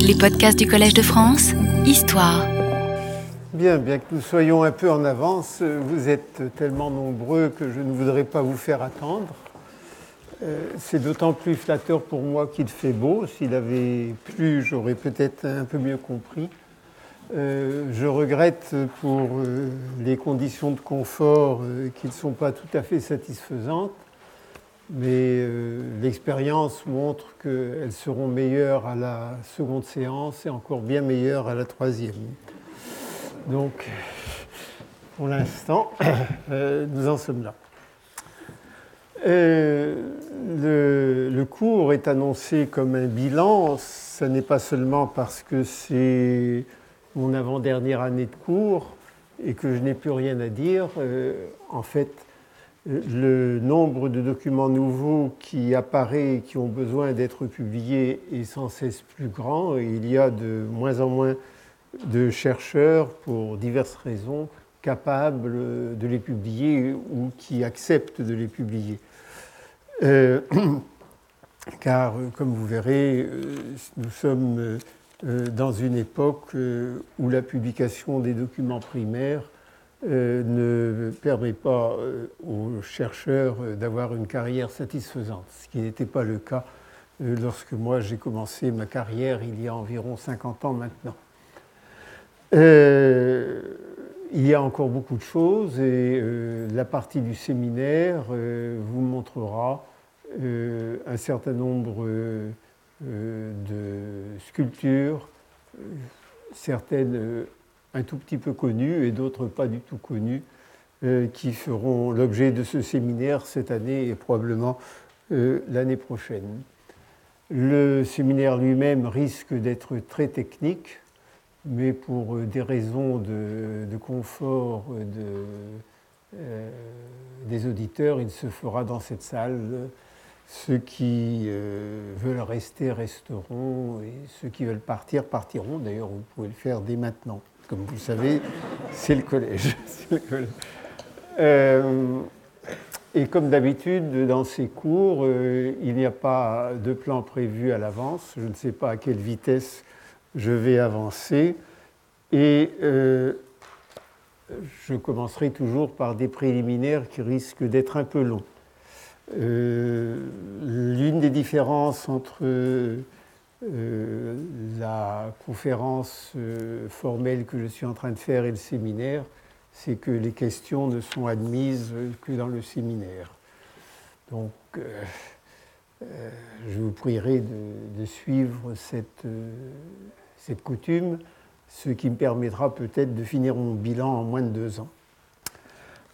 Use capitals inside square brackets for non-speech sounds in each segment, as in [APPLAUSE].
Les podcasts du Collège de France, Histoire. Bien, bien que nous soyons un peu en avance, vous êtes tellement nombreux que je ne voudrais pas vous faire attendre. Euh, c'est d'autant plus flatteur pour moi qu'il fait beau. S'il avait plu, j'aurais peut-être un peu mieux compris. Euh, je regrette pour euh, les conditions de confort qui ne sont pas tout à fait satisfaisantes mais euh, l'expérience montre qu'elles seront meilleures à la seconde séance et encore bien meilleures à la troisième. Donc, pour l'instant, [COUGHS] euh, nous en sommes là. Euh, le, cours est annoncé comme un bilan. Ce n'est pas seulement parce que c'est mon avant-dernière année de cours et que je n'ai plus rien à dire. en fait, le nombre de documents nouveaux qui apparaît et qui ont besoin d'être publiés est sans cesse plus grand. Et il y a de moins en moins de chercheurs, pour diverses raisons, capables de les publier ou qui acceptent de les publier. Euh, [CLEARS THROAT] car, comme vous verrez, euh, nous sommes euh, dans une époque où la publication des documents primaires ne permet pas euh, aux chercheurs euh, d'avoir une carrière satisfaisante, ce qui n'était pas le cas lorsque moi j'ai commencé ma carrière il y a environ 50 ans maintenant. il y a encore beaucoup de choses et la partie du séminaire vous montrera un certain nombre de sculptures, certaines un tout petit peu connus et d'autres pas du tout connus, euh, qui feront l'objet de ce séminaire cette année et probablement euh, l'année prochaine. Le séminaire lui-même risque d'être très technique, mais pour euh, des raisons de, confort des auditeurs, il se fera dans cette salle. Ceux qui veulent rester resteront et ceux qui veulent partir partiront. D'ailleurs, vous pouvez le faire dès maintenant. Comme vous le savez, [LAUGHS] c'est le collège. Euh, et comme d'habitude, dans ces cours, euh, il n'y a pas de plan prévu à l'avance. Je ne sais pas à quelle vitesse je vais avancer. Et euh, je commencerai toujours par des préliminaires qui risquent d'être un peu longs. L'une des différences entre euh, la conférence euh, formelle que je suis en train de faire et le séminaire, c'est que les questions ne sont admises que dans le séminaire. Donc, euh, je vous prierai de, suivre cette, cette coutume, ce qui me permettra peut-être de finir mon bilan en moins de deux ans.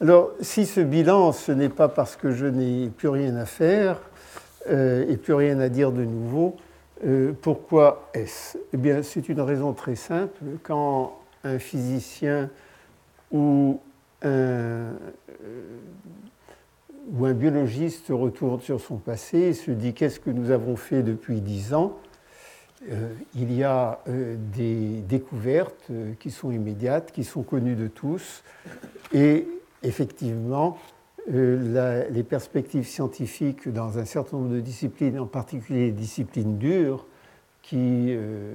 Alors, si ce bilan, ce n'est pas parce que je n'ai plus rien à faire et plus rien à dire de nouveau, euh, pourquoi est-ce? Eh bien, c'est une raison très simple. Quand un physicien ou un, euh, ou un biologiste retourne sur son passé et se dit qu'est-ce que nous avons fait depuis dix ans, euh, il y a des découvertes qui sont immédiates, qui sont connues de tous, et effectivement, euh, les perspectives scientifiques dans un certain nombre de disciplines, en particulier les disciplines dures, qui euh,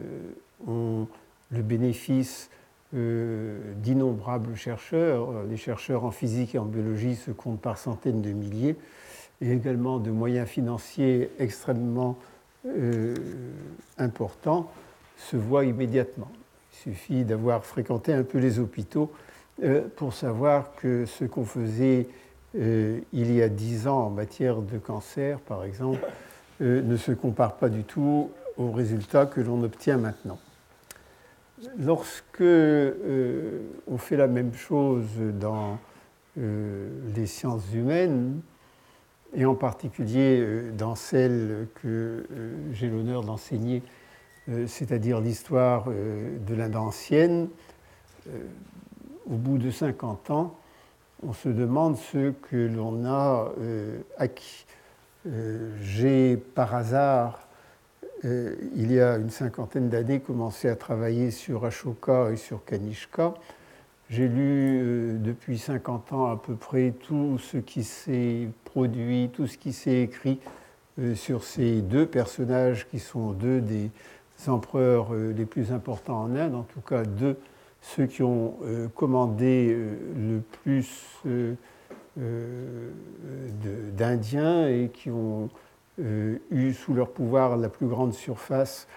ont le bénéfice euh, d'innombrables chercheurs. Les chercheurs en physique et en biologie se comptent par centaines de milliers, et également de moyens financiers extrêmement importants, se voient immédiatement. Il suffit d'avoir fréquenté un peu les hôpitaux pour savoir que ce qu'on faisait euh, il y a dix ans en matière de cancer, par exemple, euh, ne se compare pas du tout aux résultats que l'on obtient maintenant. Lorsque euh, on fait la même chose dans les sciences humaines, et en particulier dans celle que j'ai l'honneur d'enseigner, c'est-à-dire l'histoire de l'Inde ancienne, au bout de 50 ans, on se demande ce que l'on a euh, acquis. Euh, j'ai par hasard, euh, il y a une cinquantaine d'années, commencé à travailler sur Ashoka et sur Kanishka. J'ai lu depuis 50 ans à peu près tout ce qui s'est produit, tout ce qui s'est écrit sur ces deux personnages qui sont deux des empereurs les plus importants en Inde, en tout cas deux, ceux qui ont commandé le plus d'Indiens et qui ont eu sous leur pouvoir la plus grande surface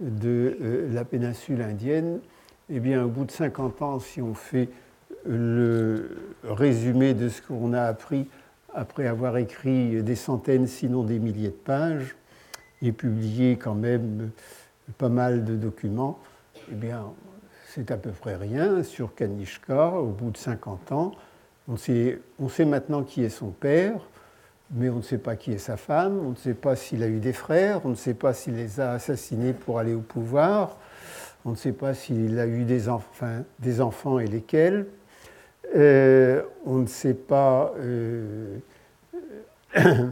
de la péninsule indienne, eh bien, au bout de 50 ans, si on fait le résumé de ce qu'on a appris après avoir écrit des centaines, sinon des milliers de pages, et publié quand même pas mal de documents, eh bien, c'est à peu près rien sur Kanishka au bout de 50 ans. On sait, on sait maintenant qui est son père, mais on ne sait pas qui est sa femme, on ne sait pas s'il a eu des frères, on ne sait pas s'il les a assassinés pour aller au pouvoir, on ne sait pas s'il a eu des, enfants, des enfants et lesquels. Euh, on ne sait pas euh, [COUGHS]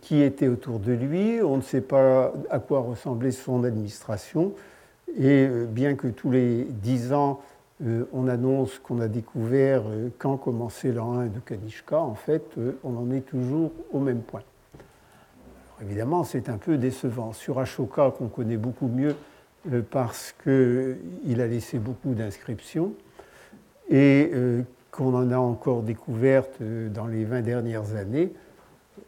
qui était autour de lui, on ne sait pas à quoi ressemblait son administration. Et euh, bien que tous les dix ans, on annonce qu'on a découvert quand commençait l'an 1 de Kanishka, en fait, on en est toujours au même point. évidemment, c'est un peu décevant. Sur Ashoka, qu'on connaît beaucoup mieux parce qu'il a laissé beaucoup d'inscriptions, et qu'on en a encore découverte euh, dans les 20 dernières années,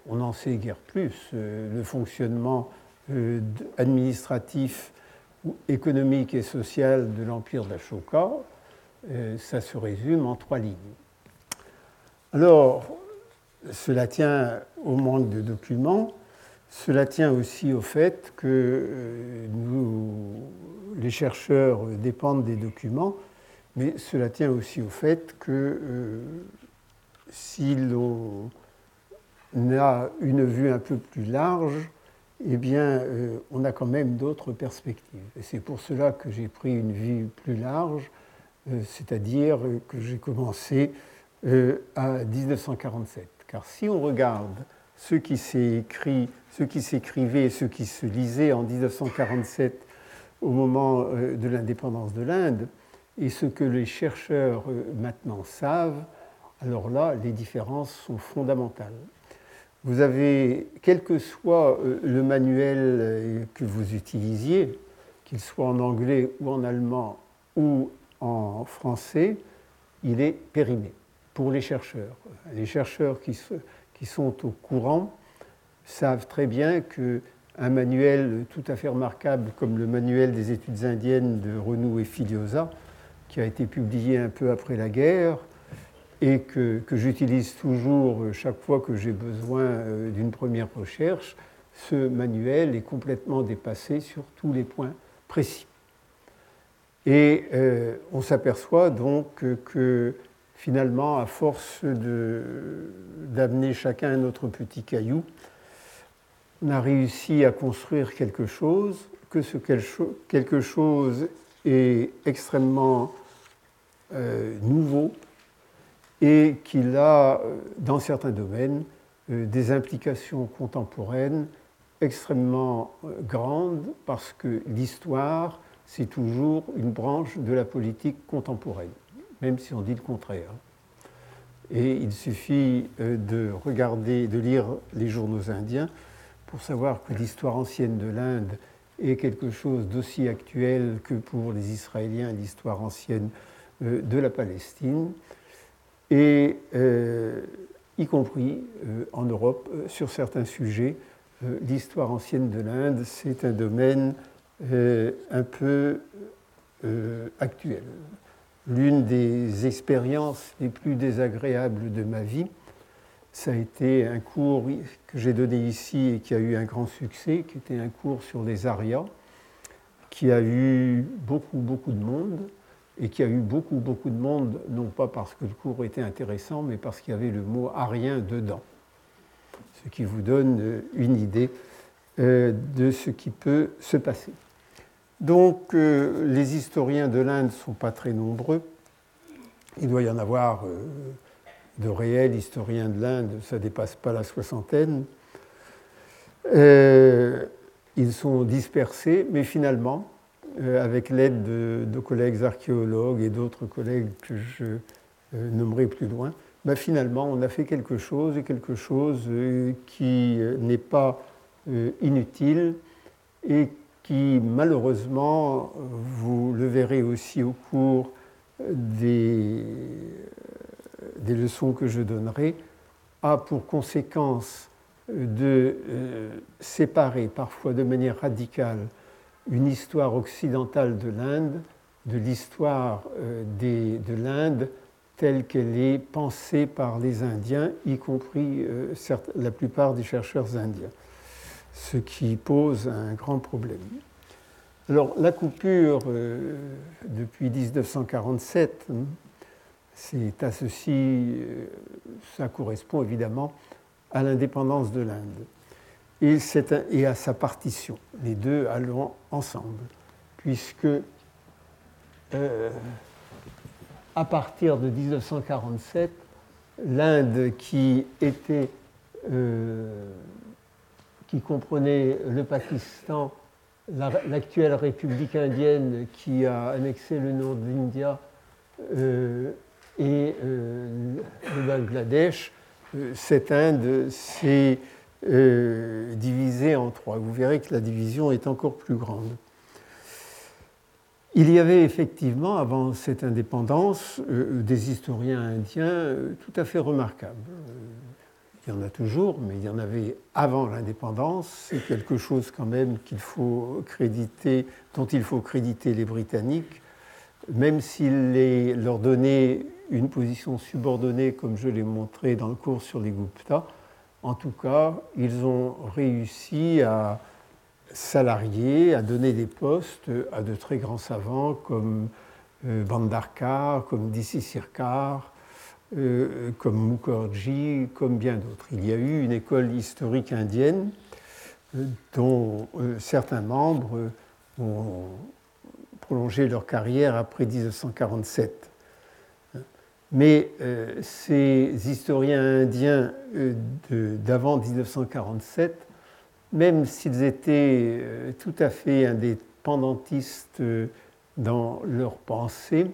on n'en sait guère plus. Euh, le fonctionnement euh, administratif, économique et social de l'empire d'Ashoka, ça se résume en trois lignes. Alors, cela tient au manque de documents, cela tient aussi au fait que nous, les chercheurs dépendent des documents mais cela tient aussi au fait que euh, si l'on a une vue un peu plus large, eh bien, euh, on a quand même d'autres perspectives. Et c'est pour cela que j'ai pris une vue plus large, euh, c'est-à-dire que j'ai commencé à 1947. Car si on regarde ce qui s'écrit, ce qui s'écrivait, ce qui se lisait en 1947 au moment de l'indépendance de l'Inde, et ce que les chercheurs euh, maintenant savent, alors là, les différences sont fondamentales. Vous avez, quel que soit euh, le manuel euh, que vous utilisiez, qu'il soit en anglais ou en allemand ou en français, il est périmé pour les chercheurs. Les chercheurs qui, sont au courant savent très bien qu'un manuel tout à fait remarquable comme le manuel des études indiennes de Renou et Filiosa qui a été publié un peu après la guerre et que, j'utilise toujours chaque fois que j'ai besoin euh, d'une première recherche, ce manuel est complètement dépassé sur tous les points précis. Et euh, on s'aperçoit donc que, finalement, à force d'amener chacun notre petit caillou, on a réussi à construire quelque chose, que ce quelque chose est extrêmement euh, nouveau et qu'il a, euh, dans certains domaines, euh, des implications contemporaines extrêmement grandes parce que l'histoire, c'est toujours une branche de la politique contemporaine, même si on dit le contraire. Et il suffit de regarder, de lire les journaux indiens pour savoir que l'histoire ancienne de l'Inde est quelque chose d'aussi actuel que pour les Israéliens l'histoire ancienne euh, de la Palestine, et euh, y compris euh, en Europe sur certains sujets. L'histoire ancienne de l'Inde, c'est un domaine un peu actuel. L'une des expériences les plus désagréables de ma vie, ça a été un cours que j'ai donné ici et qui a eu un grand succès, qui était un cours sur les arias, qui a eu beaucoup, beaucoup de monde et qui a eu beaucoup, beaucoup de monde, non pas parce que le cours était intéressant, mais parce qu'il y avait le mot arien dedans. Ce qui vous donne euh, une idée euh, de ce qui peut se passer. Donc, euh, les historiens de l'Inde ne sont pas très nombreux. Il doit y en avoir de réels historiens de l'Inde, ça ne dépasse pas la soixantaine. ils sont dispersés, mais finalement, avec l'aide de, collègues archéologues et d'autres collègues que je euh, nommerai plus loin, bah, finalement, on a fait quelque chose, quelque chose euh, qui n'est pas inutile et qui malheureusement, vous le verrez aussi au cours des, des leçons que je donnerai, a pour conséquence de euh, séparer parfois de manière radicale une histoire occidentale de l'Inde de l'histoire euh, de l'Inde telle qu'elle est pensée par les Indiens, y compris euh, la plupart des chercheurs indiens, ce qui pose un grand problème. Alors la coupure depuis 1947, hein, c'est à ceci, ça correspond évidemment à l'indépendance de l'Inde et, à sa partition, les deux allant ensemble, puisque euh, à partir de 1947, l'Inde qui était euh, qui comprenait le Pakistan, l'actuelle République indienne qui a annexé le nord de l'India euh, et le Bangladesh, cette Inde s'est euh, divisée en trois. Vous verrez que la division est encore plus grande. Il y avait effectivement, avant cette indépendance, euh, des historiens indiens tout à fait remarquables. Il y en a toujours, mais il y en avait avant l'indépendance. C'est quelque chose quand même qu'il faut créditer, dont il faut créditer les Britanniques, même s'ils leur donnaient une position subordonnée, comme je l'ai montré dans le cours sur les Gupta. En tout cas, ils ont réussi à salarier, à donner des postes à de très grands savants comme euh, Bandarkar, comme Dissi Sirkar, euh, comme Mukherjee, comme bien d'autres. Il y a eu une école historique indienne euh, dont certains membres ont prolongé leur carrière après 1947. Mais euh, ces historiens indiens euh, d'avant 1947, même s'ils étaient euh, tout à fait indépendantistes dans leur pensée,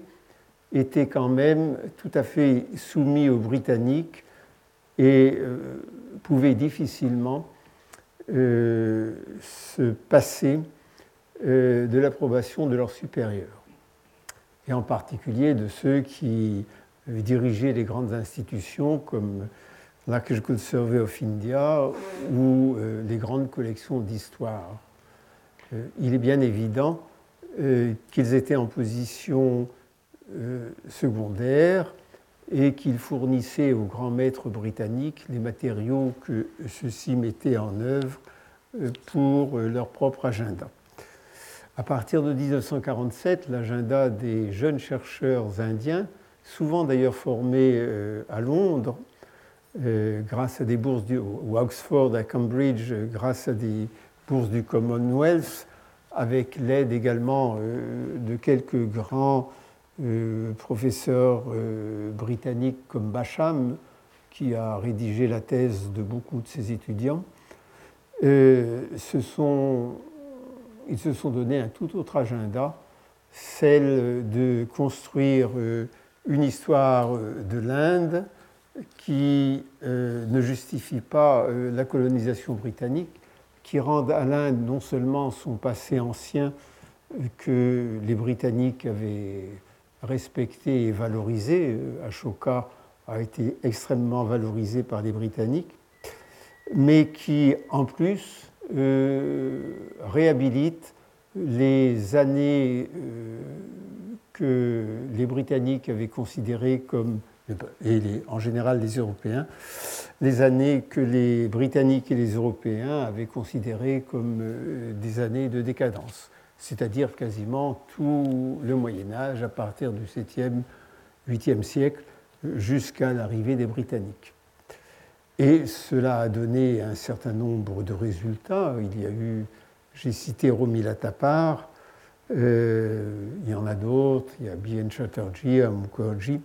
étaient quand même tout à fait soumis aux Britanniques et pouvaient difficilement se passer de l'approbation de leurs supérieurs, et en particulier de ceux qui diriger les grandes institutions comme l'Archaeological Survey of India ou euh, les grandes collections d'histoire. Euh, il est bien évident euh, qu'ils étaient en position secondaire et qu'ils fournissaient aux grands maîtres britanniques les matériaux que ceux-ci mettaient en œuvre pour leur propre agenda. À partir de 1947, l'agenda des jeunes chercheurs indiens souvent d'ailleurs formés euh, à Londres, euh, grâce à des bourses du, à Oxford, à Cambridge, euh, grâce à des bourses du Commonwealth, avec l'aide également de quelques grands professeurs britanniques comme Basham, qui a rédigé la thèse de beaucoup de ses étudiants. ils se sont donné un tout autre agenda, celle de construire une histoire euh, de l'Inde qui euh, ne justifie pas euh, la colonisation britannique, qui rend à l'Inde non seulement son passé ancien que les Britanniques avaient respecté et valorisé, Ashoka a été extrêmement valorisé par les Britanniques, mais qui en plus réhabilite les années que les Britanniques avaient considérées comme, et en général les Européens, les années que les Britanniques et les Européens avaient considérées comme euh, des années de décadence, c'est-à-dire quasiment tout le Moyen Âge à partir du 7e, 8e siècle jusqu'à l'arrivée des Britanniques. Et cela a donné un certain nombre de résultats. Il y a eu, j'ai cité Romila Tapar, euh, il y en a d'autres, il y a Bien Chatterjee, Mukherjee.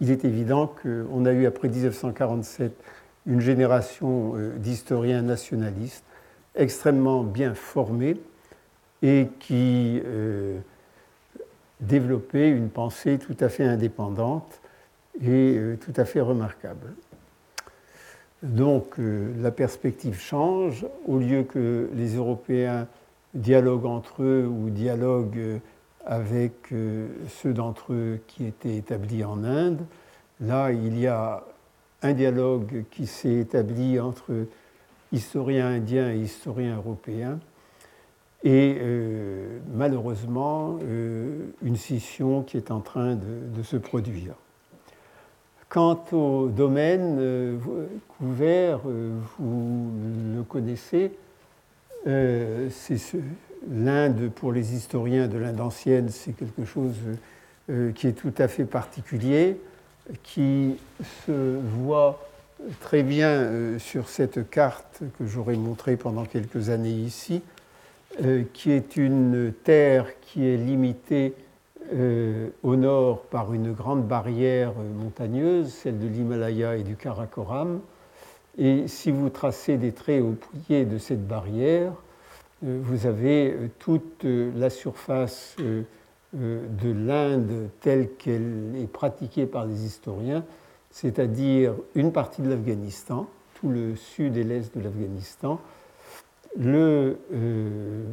Il est évident qu'on a eu après 1947 une génération euh, d'historiens nationalistes extrêmement bien formés et qui euh, développaient une pensée tout à fait indépendante et tout à fait remarquable. Donc la perspective change. Au lieu que les Européens dialogue entre eux ou dialogue avec ceux d'entre eux qui étaient établis en Inde. Là, il y a un dialogue qui s'est établi entre historiens indiens et historiens européens, et euh, malheureusement euh, une scission qui est en train de, se produire. Quant au domaine euh, couvert, vous le connaissez, c'est l'Inde pour les historiens de l'Inde ancienne, c'est quelque chose qui est tout à fait particulier, qui se voit très bien sur cette carte que j'aurais montrée pendant quelques années ici, euh, qui est une terre qui est limitée euh, au nord par une grande barrière montagneuse, celle de l'Himalaya et du Karakoram. Et si vous tracez des traits au pied de cette barrière, euh, vous avez toute la surface de l'Inde telle qu'elle est pratiquée par les historiens, c'est-à-dire une partie de l'Afghanistan, tout le sud et l'est de l'Afghanistan, le euh,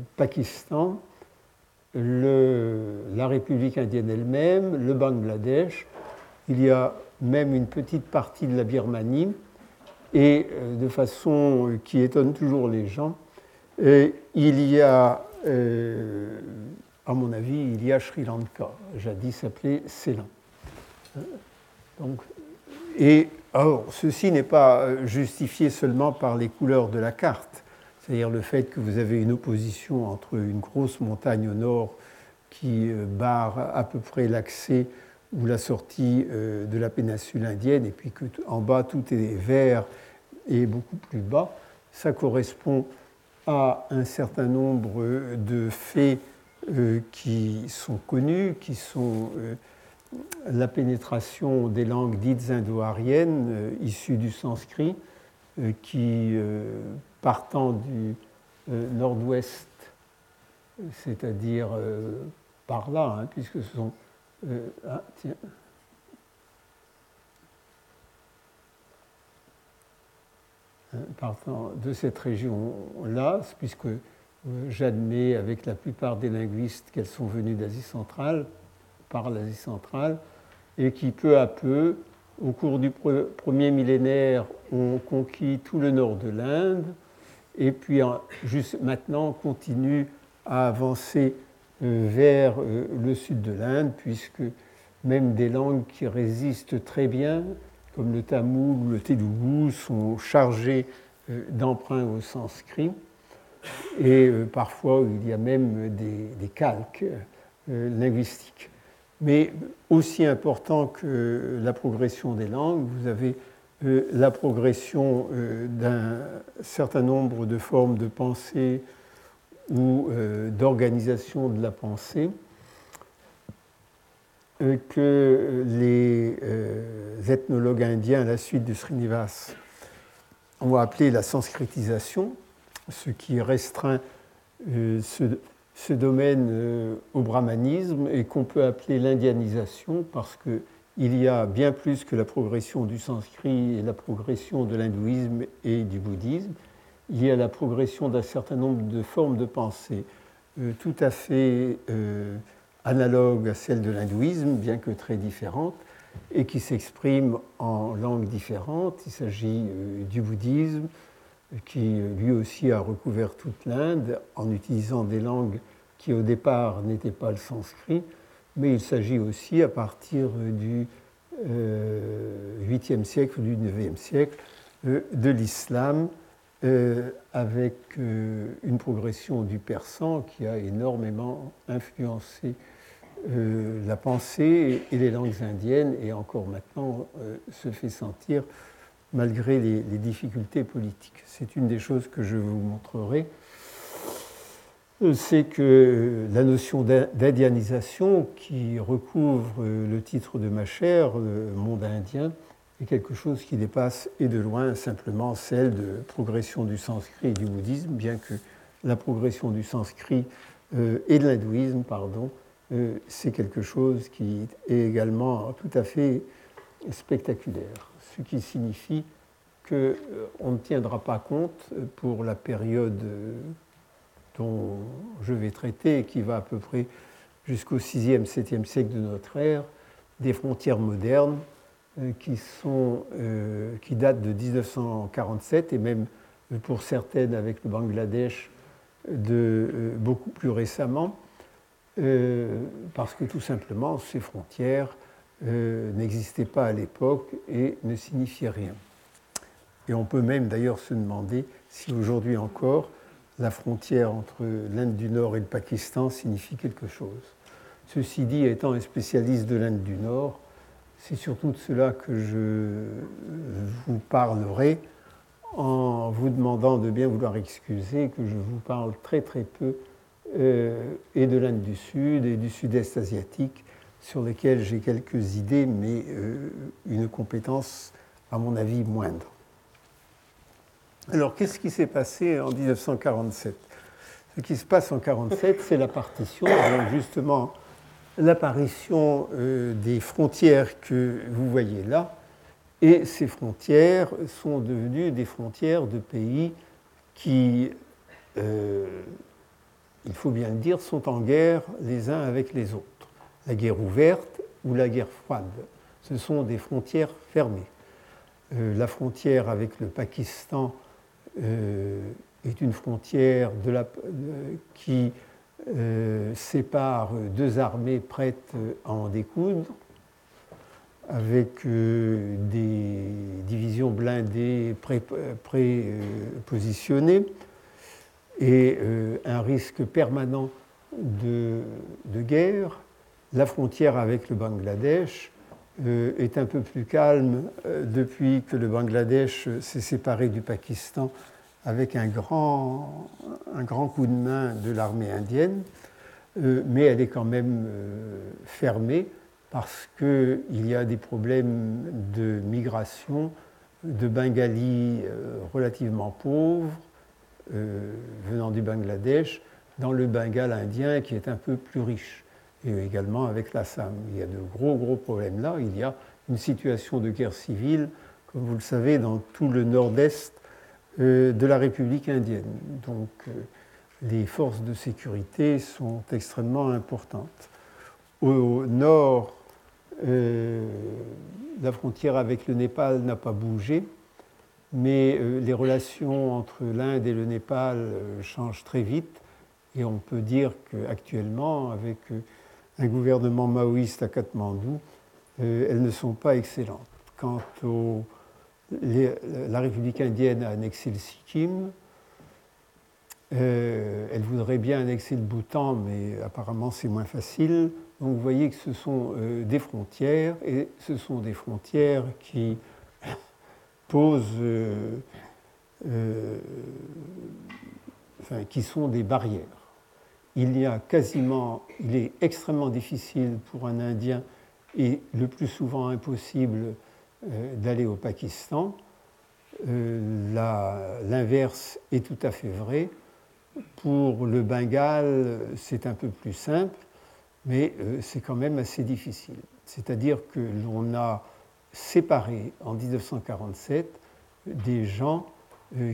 La République indienne elle-même, le Bangladesh, il y a même une petite partie de la Birmanie, et euh, de façon qui étonne toujours les gens, il y a, euh, à mon avis, il y a Sri Lanka, jadis appelé Ceylan. Donc, et alors, ceci n'est pas justifié seulement par les couleurs de la carte c'est-à-dire le fait que vous avez une opposition entre une grosse montagne au nord qui euh, barre à peu près l'accès ou la sortie euh, de la péninsule indienne, et puis que en bas tout est vert et beaucoup plus bas, ça correspond à un certain nombre de faits euh, qui sont connus, qui sont la pénétration des langues dites indo-ariennes issues du sanskrit, qui partant du euh, nord-ouest, c'est-à-dire euh, par là, hein, puisque ce sont. Ah, tiens. Partant de cette région-là, puisque j'admets avec la plupart des linguistes qu'elles sont venues d'Asie centrale, par l'Asie centrale, et qui peu à peu, au cours du premier millénaire, ont conquis tout le nord de l'Inde, et puis juste maintenant on continue à avancer euh, vers euh, le sud de l'Inde, puisque même des langues qui résistent très bien, comme le tamoul ou le telugu, sont chargées euh, d'emprunts au sanskrit. Et parfois, il y a même des, calques linguistiques. Mais aussi important que la progression des langues, vous avez la progression euh, d'un certain nombre de formes de pensée ou euh, d'organisation de la pensée euh, que les ethnologues indiens, à la suite de Srinivas, ont appelé la sanskritisation, ce qui restreint ce, domaine au brahmanisme et qu'on peut appeler l'indianisation parce que il y a bien plus que la progression du sanskrit et la progression de l'hindouisme et du bouddhisme. Il y a la progression d'un certain nombre de formes de pensée euh, tout à fait euh, analogues à celles de l'hindouisme, bien que très différentes, et qui s'expriment en langues différentes. Il s'agit euh, du bouddhisme, qui lui aussi a recouvert toute l'Inde en utilisant des langues qui au départ n'étaient pas le sanskrit mais il s'agit aussi, à partir du 8e euh, siècle ou du 9e siècle, euh, de l'islam, euh, avec une progression du persan qui a énormément influencé la pensée et les langues indiennes, et encore maintenant se fait sentir malgré les difficultés politiques. C'est une des choses que je vous montrerai c'est que la notion d'indianisation qui recouvre le titre de ma chère, le monde indien, est quelque chose qui dépasse et de loin simplement celle de progression du sanskrit et du bouddhisme, bien que la progression du sanskrit euh, et de l'hindouisme, pardon, euh, c'est quelque chose qui est également tout à fait spectaculaire, ce qui signifie qu'on euh, ne tiendra pas compte pour la période dont je vais traiter qui va à peu près jusqu'au 6e, 7e siècle de notre ère, des frontières modernes euh, qui, sont, euh, qui datent de 1947 et même euh, pour certaines avec le Bangladesh de beaucoup plus récemment, parce que tout simplement ces frontières n'existaient pas à l'époque et ne signifiaient rien. Et on peut même d'ailleurs se demander si aujourd'hui encore la frontière entre l'Inde du Nord et le Pakistan signifie quelque chose. Ceci dit, étant un spécialiste de l'Inde du Nord, c'est surtout de cela que je vous parlerai en vous demandant de bien vouloir excuser que je vous parle très très peu euh, et de l'Inde du Sud et du Sud-Est asiatique sur lesquels j'ai quelques idées mais euh, une compétence à mon avis moindre. Alors qu'est-ce qui s'est passé en 1947 Ce qui se passe en 1947 c'est la partition, donc justement l'apparition euh, des frontières que vous voyez là, et ces frontières sont devenues des frontières de pays qui, euh, il faut bien le dire, sont en guerre les uns avec les autres. La guerre ouverte ou la guerre froide, ce sont des frontières fermées. Euh, la frontière avec le Pakistan est une frontière la, qui euh, sépare deux armées prêtes à en découdre, avec euh, des divisions blindées pré-positionnées et euh, un risque permanent de, de, guerre. La frontière avec le Bangladesh est un peu plus calme depuis que le Bangladesh s'est séparé du Pakistan avec un grand, coup de main de l'armée indienne, euh, mais elle est quand même euh, fermée parce qu'il y a des problèmes de migration de Bengalis euh, relativement pauvres venant du Bangladesh dans le Bengale indien qui est un peu plus riche, et également avec l'Assam. Il y a de gros, gros problèmes là. Il y a une situation de guerre civile, comme vous le savez, dans tout le nord-est euh, de la République indienne. Donc euh, les forces de sécurité sont extrêmement importantes. Au nord, euh, la frontière avec le Népal n'a pas bougé, mais les relations entre l'Inde et le Népal changent très vite. Et on peut dire qu'actuellement, avec un gouvernement maoïste à Katmandou, elles ne sont pas excellentes. Quant au la République indienne a annexé le Sikkim. Euh, elle voudrait bien annexer le Bhoutan, mais apparemment c'est moins facile. Donc vous voyez que ce sont euh, des frontières, et ce sont des frontières qui [COUGHS] posent, euh, enfin, qui sont des barrières. Il y a quasiment, il est extrêmement difficile pour un Indien et le plus souvent impossible euh, d'aller au Pakistan. Euh, l'inverse est tout à fait vrai. Pour le Bengale, c'est un peu plus simple, mais euh, c'est quand même assez difficile. C'est-à-dire que l'on a séparé en 1947 des gens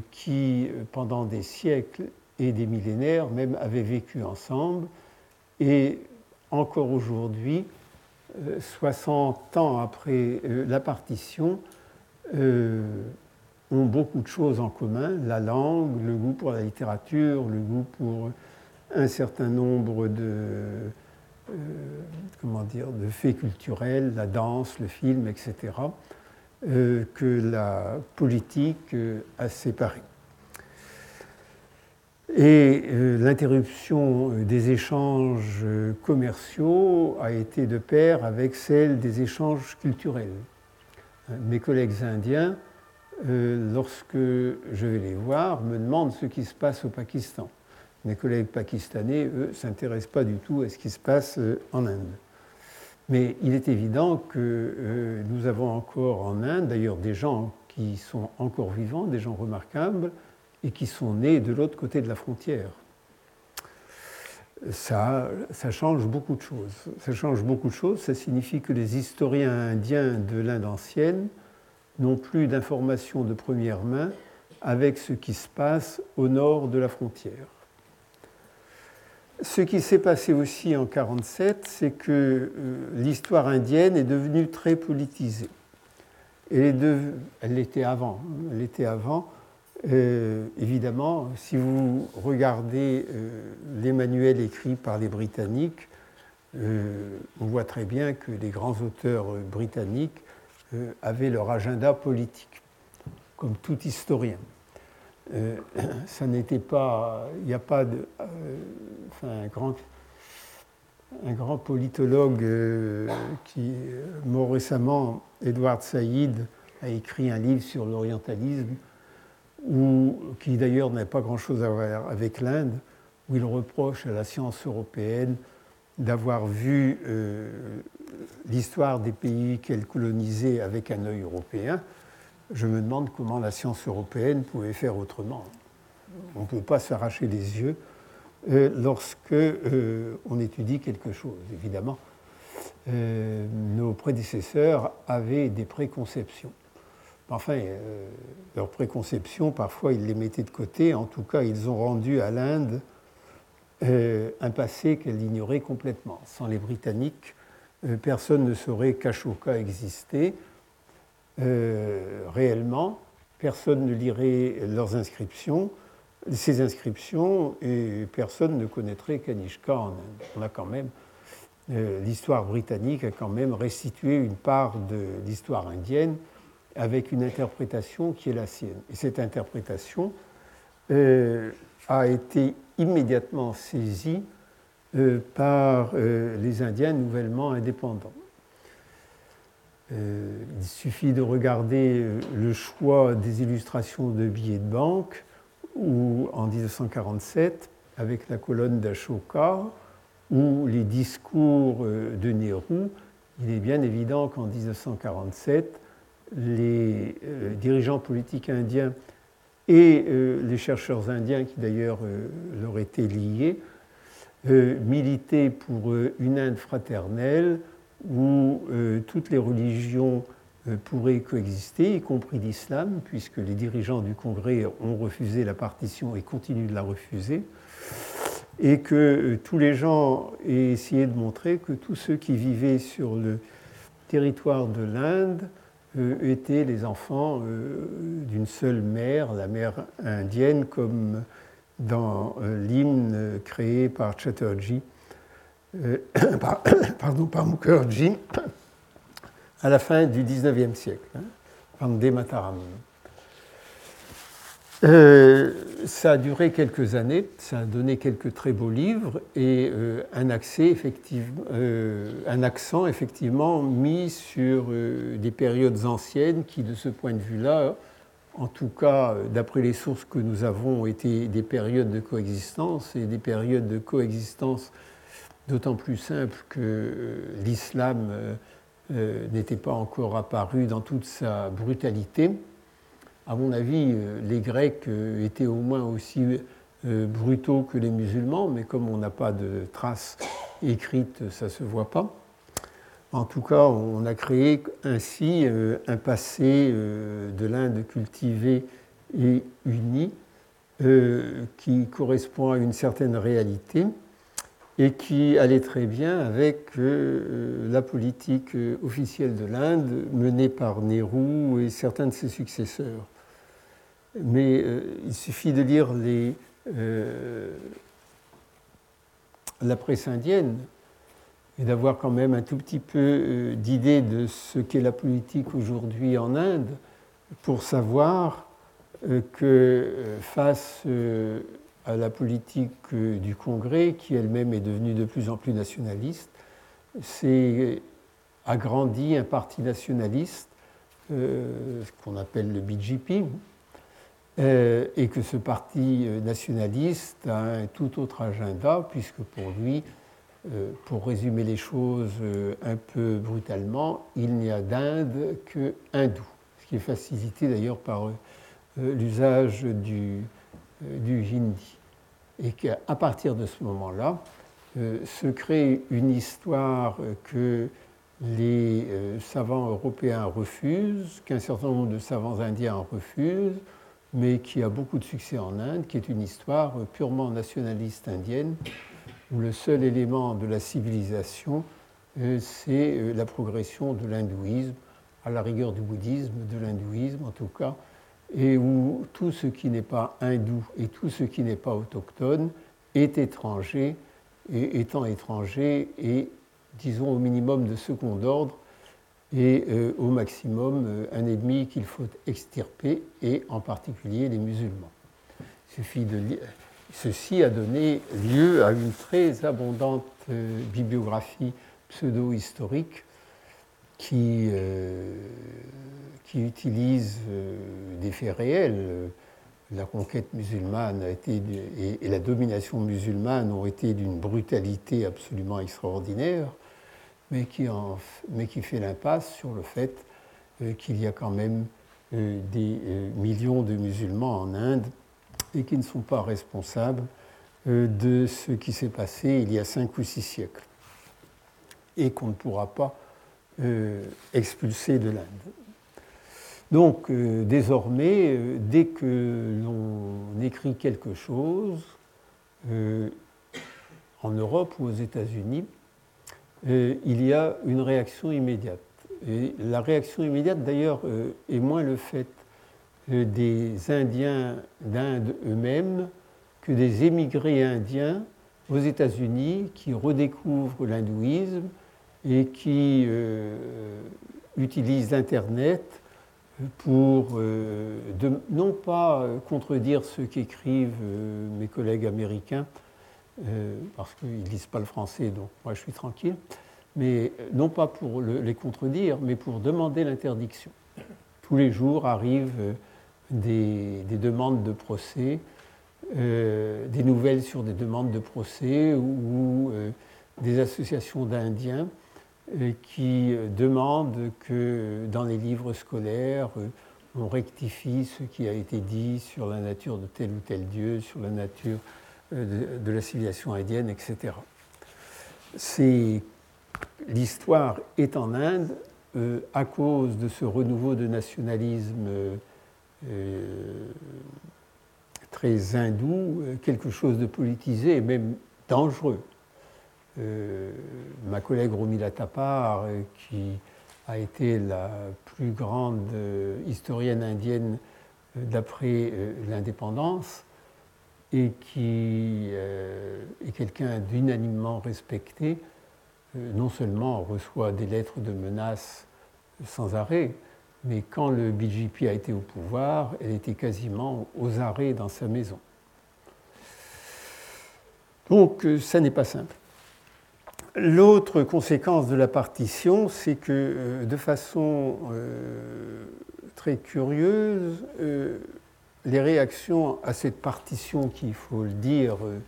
qui, pendant des siècles et des millénaires même, avaient vécu ensemble. Et encore aujourd'hui, 60 ans après euh, la partition, euh, ont beaucoup de choses en commun, la langue, le goût pour la littérature, le goût pour un certain nombre de, euh, comment dire, de faits culturels, la danse, le film, etc., que la politique a séparés. Et euh, l'interruption euh, des échanges euh, commerciaux a été de pair avec celle des échanges culturels. Mes collègues indiens, lorsque je vais les voir, me demandent ce qui se passe au Pakistan. Mes collègues pakistanais, eux, ne s'intéressent pas du tout à ce qui se passe en Inde. Mais il est évident que nous avons encore en Inde, d'ailleurs, des gens qui sont encore vivants, des gens remarquables, et qui sont nés de l'autre côté de la frontière. Ça, change beaucoup de choses. Ça change beaucoup de choses. Ça signifie que les historiens indiens de l'Inde ancienne n'ont plus d'informations de première main avec ce qui se passe au nord de la frontière. ce qui s'est passé aussi en 1947, c'est que l'histoire indienne est devenue très politisée. Elle, l'était avant. Elle était avant. Évidemment, si vous regardez les manuels écrits par les Britanniques, on voit très bien que les grands auteurs britanniques avaient leur agenda politique comme tout historien. Euh, [CLEARS THROAT] ça n'était pas, il n'y a pas de, euh, enfin, un grand, un grand politologue euh, qui, mort récemment, Edward Saïd, a écrit un livre sur l'orientalisme, ou qui d'ailleurs n'a pas grand-chose à voir avec l'Inde, où il reproche à la science européenne d'avoir vu l'histoire des pays qu'elle colonisait avec un œil européen je me demande comment la science européenne pouvait faire autrement. On ne peut pas s'arracher les yeux euh, lorsque euh, on étudie quelque chose, évidemment. Euh, nos prédécesseurs avaient des préconceptions. Enfin, leurs préconceptions, parfois, ils les mettaient de côté. En tout cas, ils ont rendu à l'Inde un passé qu'elle ignorait complètement. Sans les Britanniques, personne ne saurait qu'Ashoka existait euh, réellement, personne ne lirait leurs inscriptions, ces inscriptions, et personne ne connaîtrait Kanishka. On a quand même, euh, l'histoire britannique a quand même restitué une part de l'histoire indienne avec une interprétation qui est la sienne. Et cette interprétation euh, a été immédiatement saisie par les Indiens nouvellement indépendants. Euh, il suffit de regarder euh, le choix des illustrations de billets de banque ou en 1947 avec la colonne d'Ashoka ou les discours euh, de Nehru. Il est bien évident qu'en 1947, les dirigeants politiques indiens et les chercheurs indiens, qui d'ailleurs leur étaient liés, militaient pour une Inde fraternelle où euh, toutes les religions euh, pourraient coexister, y compris l'islam, puisque les dirigeants du Congrès ont refusé la partition et continuent de la refuser, et que euh, tous les gens aient essayé de montrer que tous ceux qui vivaient sur le territoire de l'Inde étaient les enfants d'une seule mère, la mère indienne, comme dans l'hymne créé par Chatterjee euh, [COUGHS] [COUGHS] Mukherjee [COUGHS] à la fin du XIXe siècle, hein, Mataram. Euh, ça a duré quelques années, ça a donné quelques très beaux livres et euh, un, effectivement, un accent effectivement mis sur des périodes anciennes qui, de ce point de vue-là, en tout cas d'après les sources que nous avons, étaient des périodes de coexistence et des périodes de coexistence d'autant plus simple que euh, l'islam euh, euh, n'était pas encore apparu dans toute sa brutalité. À mon avis, les Grecs étaient au moins aussi brutaux que les musulmans, mais comme on n'a pas de traces écrites, ça ne se voit pas. En tout cas, on a créé ainsi un passé de l'Inde cultivée et unie qui correspond à une certaine réalité et qui allait très bien avec euh, la politique euh, officielle de l'Inde menée par Nehru et certains de ses successeurs. Mais euh, il suffit de lire les, la presse indienne et d'avoir quand même un tout petit peu d'idée de ce qu'est la politique aujourd'hui en Inde pour savoir que face à la politique euh, du Congrès, qui elle-même est devenue de plus en plus nationaliste, s'est agrandi un parti nationaliste, euh, ce qu'on appelle le BJP, euh, et que ce parti nationaliste a un tout autre agenda, puisque pour lui, pour résumer les choses un peu brutalement, il n'y a d'Inde que hindou, ce qui est facilité d'ailleurs par l'usage du, du hindi. Et qu'à partir de ce moment-là, euh, se crée une histoire que les euh, savants européens refusent, qu'un certain nombre de savants indiens refusent, mais qui a beaucoup de succès en Inde, qui est une histoire purement nationaliste indienne, où le seul élément de la civilisation, c'est la progression de l'hindouisme, à la rigueur du bouddhisme, de l'hindouisme en tout cas, et où tout ce qui n'est pas hindou et tout ce qui n'est pas autochtone est étranger, et étant étranger et, disons, au minimum de second ordre, et euh, au maximum euh, un ennemi qu'il faut extirper, et en particulier les musulmans. Ceci a donné lieu à une très abondante euh, bibliographie pseudo-historique qui, qui utilise des faits réels. La conquête musulmane a été, et la domination musulmane ont été d'une brutalité absolument extraordinaire mais qui, fait l'impasse sur le fait euh, qu'il y a quand même euh, des euh, millions de musulmans en Inde et qui ne sont pas responsables de ce qui s'est passé il y a cinq ou six siècles et qu'on ne pourra pas expulser de l'Inde. Donc désormais, dès que l'on écrit quelque chose, en Europe ou aux États-Unis, il y a une réaction immédiate. Et la réaction immédiate, d'ailleurs, euh, est moins le fait euh, des Indiens d'Inde eux-mêmes que des émigrés indiens aux États-Unis qui redécouvrent l'hindouisme et qui euh, utilisent l'Internet pour non pas contredire ce qu'écrivent mes collègues américains, euh, parce qu'ils ne lisent pas le français, donc moi je suis tranquille, mais euh, non pas pour les contredire, mais pour demander l'interdiction. Tous les jours arrivent euh, des, demandes de procès, des nouvelles sur des demandes de procès ou, des associations d'Indiens qui demandent que dans les livres scolaires, on rectifie ce qui a été dit sur la nature de tel ou tel dieu, sur la nature de, la civilisation indienne, etc. L'histoire est en Inde euh, à cause de ce renouveau de nationalisme euh, très hindou, euh, quelque chose de politisé et même dangereux. ma collègue Romila Tapar, qui a été la plus grande historienne indienne d'après l'indépendance, et qui euh, est quelqu'un d'unanimement respecté, euh, non seulement reçoit des lettres de menaces sans arrêt, mais quand le BJP a été au pouvoir, elle était quasiment aux arrêts dans sa maison. Donc euh, ça n'est pas simple. L'autre conséquence de la partition, c'est que de façon très curieuse, les réactions à cette partition, qui, il faut le dire, euh,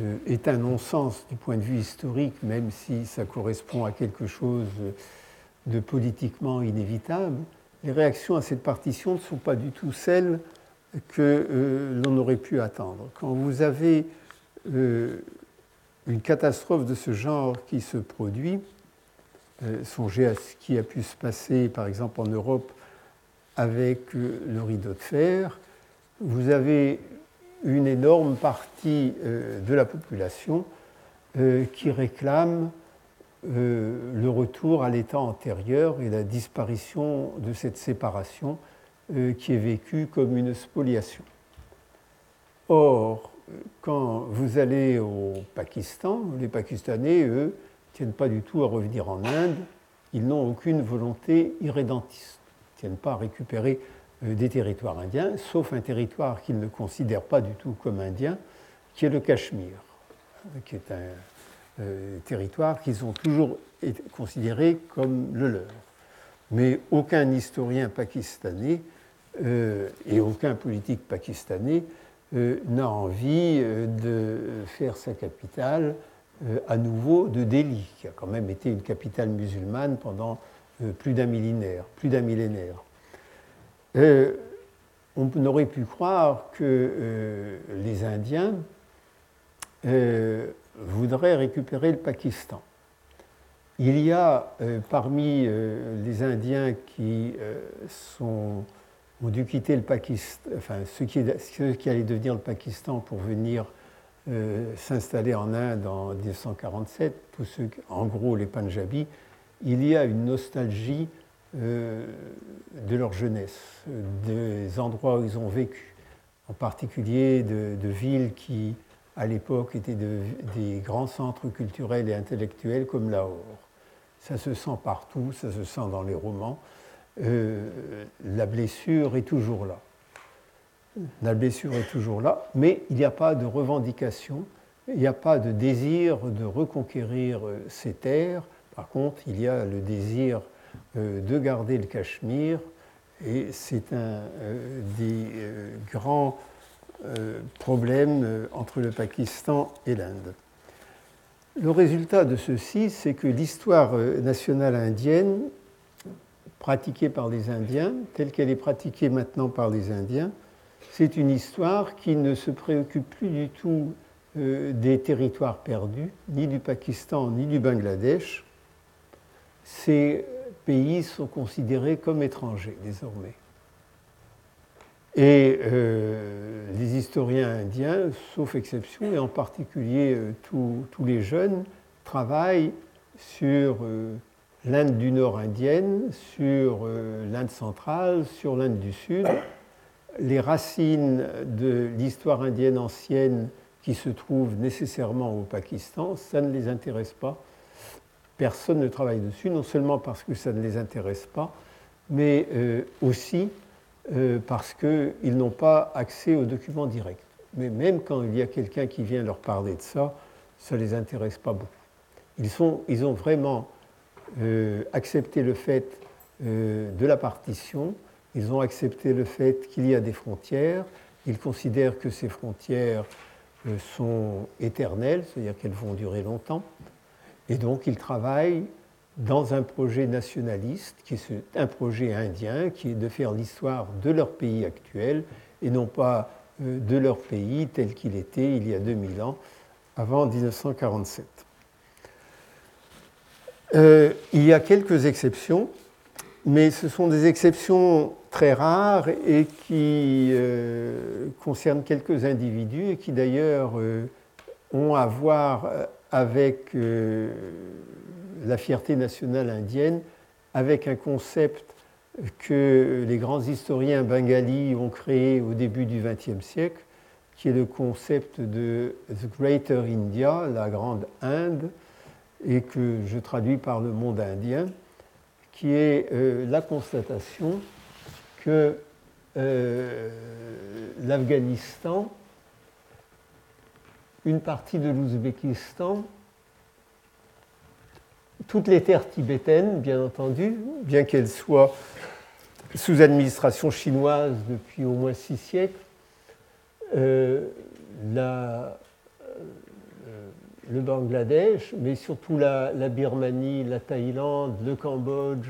euh, est un non-sens du point de vue historique, même si ça correspond à quelque chose de politiquement inévitable, les réactions à cette partition ne sont pas du tout celles que euh, l'on aurait pu attendre. Quand vous avez une catastrophe de ce genre qui se produit, songez à ce qui a pu se passer par exemple en Europe avec le rideau de fer, vous avez une énorme partie euh, de la population euh, qui réclame euh, le retour à l'état antérieur et la disparition de cette séparation qui est vécue comme une spoliation. Or, quand vous allez au Pakistan, les Pakistanais, eux, ne tiennent pas du tout à revenir en Inde, ils n'ont aucune volonté irrédentiste, ils ne tiennent pas à récupérer des territoires indiens, sauf un territoire qu'ils ne considèrent pas du tout comme indien, qui est le Cachemire, qui est un euh, territoire qu'ils ont toujours considéré comme le leur. Mais aucun historien pakistanais euh, et aucun politique pakistanais n'a envie de faire sa capitale à nouveau de Delhi, qui a quand même été une capitale musulmane pendant plus d'un millénaire. Plus d'un millénaire. Euh, on aurait pu croire que euh, les Indiens euh, voudraient récupérer le Pakistan. Il y a parmi les Indiens qui ont dû quitter le Pakistan, enfin ceux qui, ceux allaient devenir le Pakistan pour venir s'installer en Inde en 1947, tous ceux, en gros les Punjabis, il y a une nostalgie de leur jeunesse, des endroits où ils ont vécu, en particulier de villes qui à l'époque étaient des grands centres culturels et intellectuels comme Lahore. Ça se sent partout, ça se sent dans les romans. Euh, la blessure est toujours là. La blessure est toujours là, mais il n'y a pas de revendication, il n'y a pas de désir de reconquérir euh, ces terres. Par contre, il y a le désir euh, de garder le Cachemire, et c'est un des grands euh, problème euh, entre le Pakistan et l'Inde. Le résultat de ceci, c'est que l'histoire euh, nationale indienne, pratiquée par les Indiens, telle qu'elle est pratiquée maintenant par les Indiens, c'est une histoire qui ne se préoccupe plus du tout des territoires perdus, ni du Pakistan, ni du Bangladesh. Ces pays sont considérés comme étrangers désormais. Et euh, les historiens indiens, sauf exception, et en particulier euh, tous les jeunes, travaillent sur euh, l'Inde du Nord indienne, sur l'Inde centrale, sur l'Inde du Sud. Les racines de l'histoire indienne ancienne qui se trouvent nécessairement au Pakistan, ça ne les intéresse pas. Personne ne travaille dessus, non seulement parce que ça ne les intéresse pas, mais aussi euh, parce qu'ils n'ont pas accès aux documents directs. Mais même quand il y a quelqu'un qui vient leur parler de ça, ça ne les intéresse pas beaucoup. Ils, ont vraiment euh, accepté le fait euh, de la partition, ils ont accepté le fait qu'il y a des frontières, ils considèrent que ces frontières sont éternelles, c'est-à-dire qu'elles vont durer longtemps, et donc ils travaillent dans un projet nationaliste, qui est un projet indien, qui est de faire l'histoire de leur pays actuel et non pas euh, de leur pays tel qu'il était il y a 2000 ans, avant 1947. Euh, il y a quelques exceptions, mais ce sont des exceptions très rares et qui euh, concernent quelques individus et qui d'ailleurs ont à voir avec la fierté nationale indienne avec un concept que les grands historiens bengalis ont créé au début du XXe siècle, qui est le concept de The Greater India, la grande Inde, et que je traduis par le monde indien, qui est euh, la constatation que euh, l'Afghanistan, une partie de l'Ouzbékistan toutes les terres tibétaines, bien entendu, bien qu'elles soient sous administration chinoise depuis au moins six siècles, euh, euh, le Bangladesh, mais surtout la, Birmanie, la Thaïlande, le Cambodge,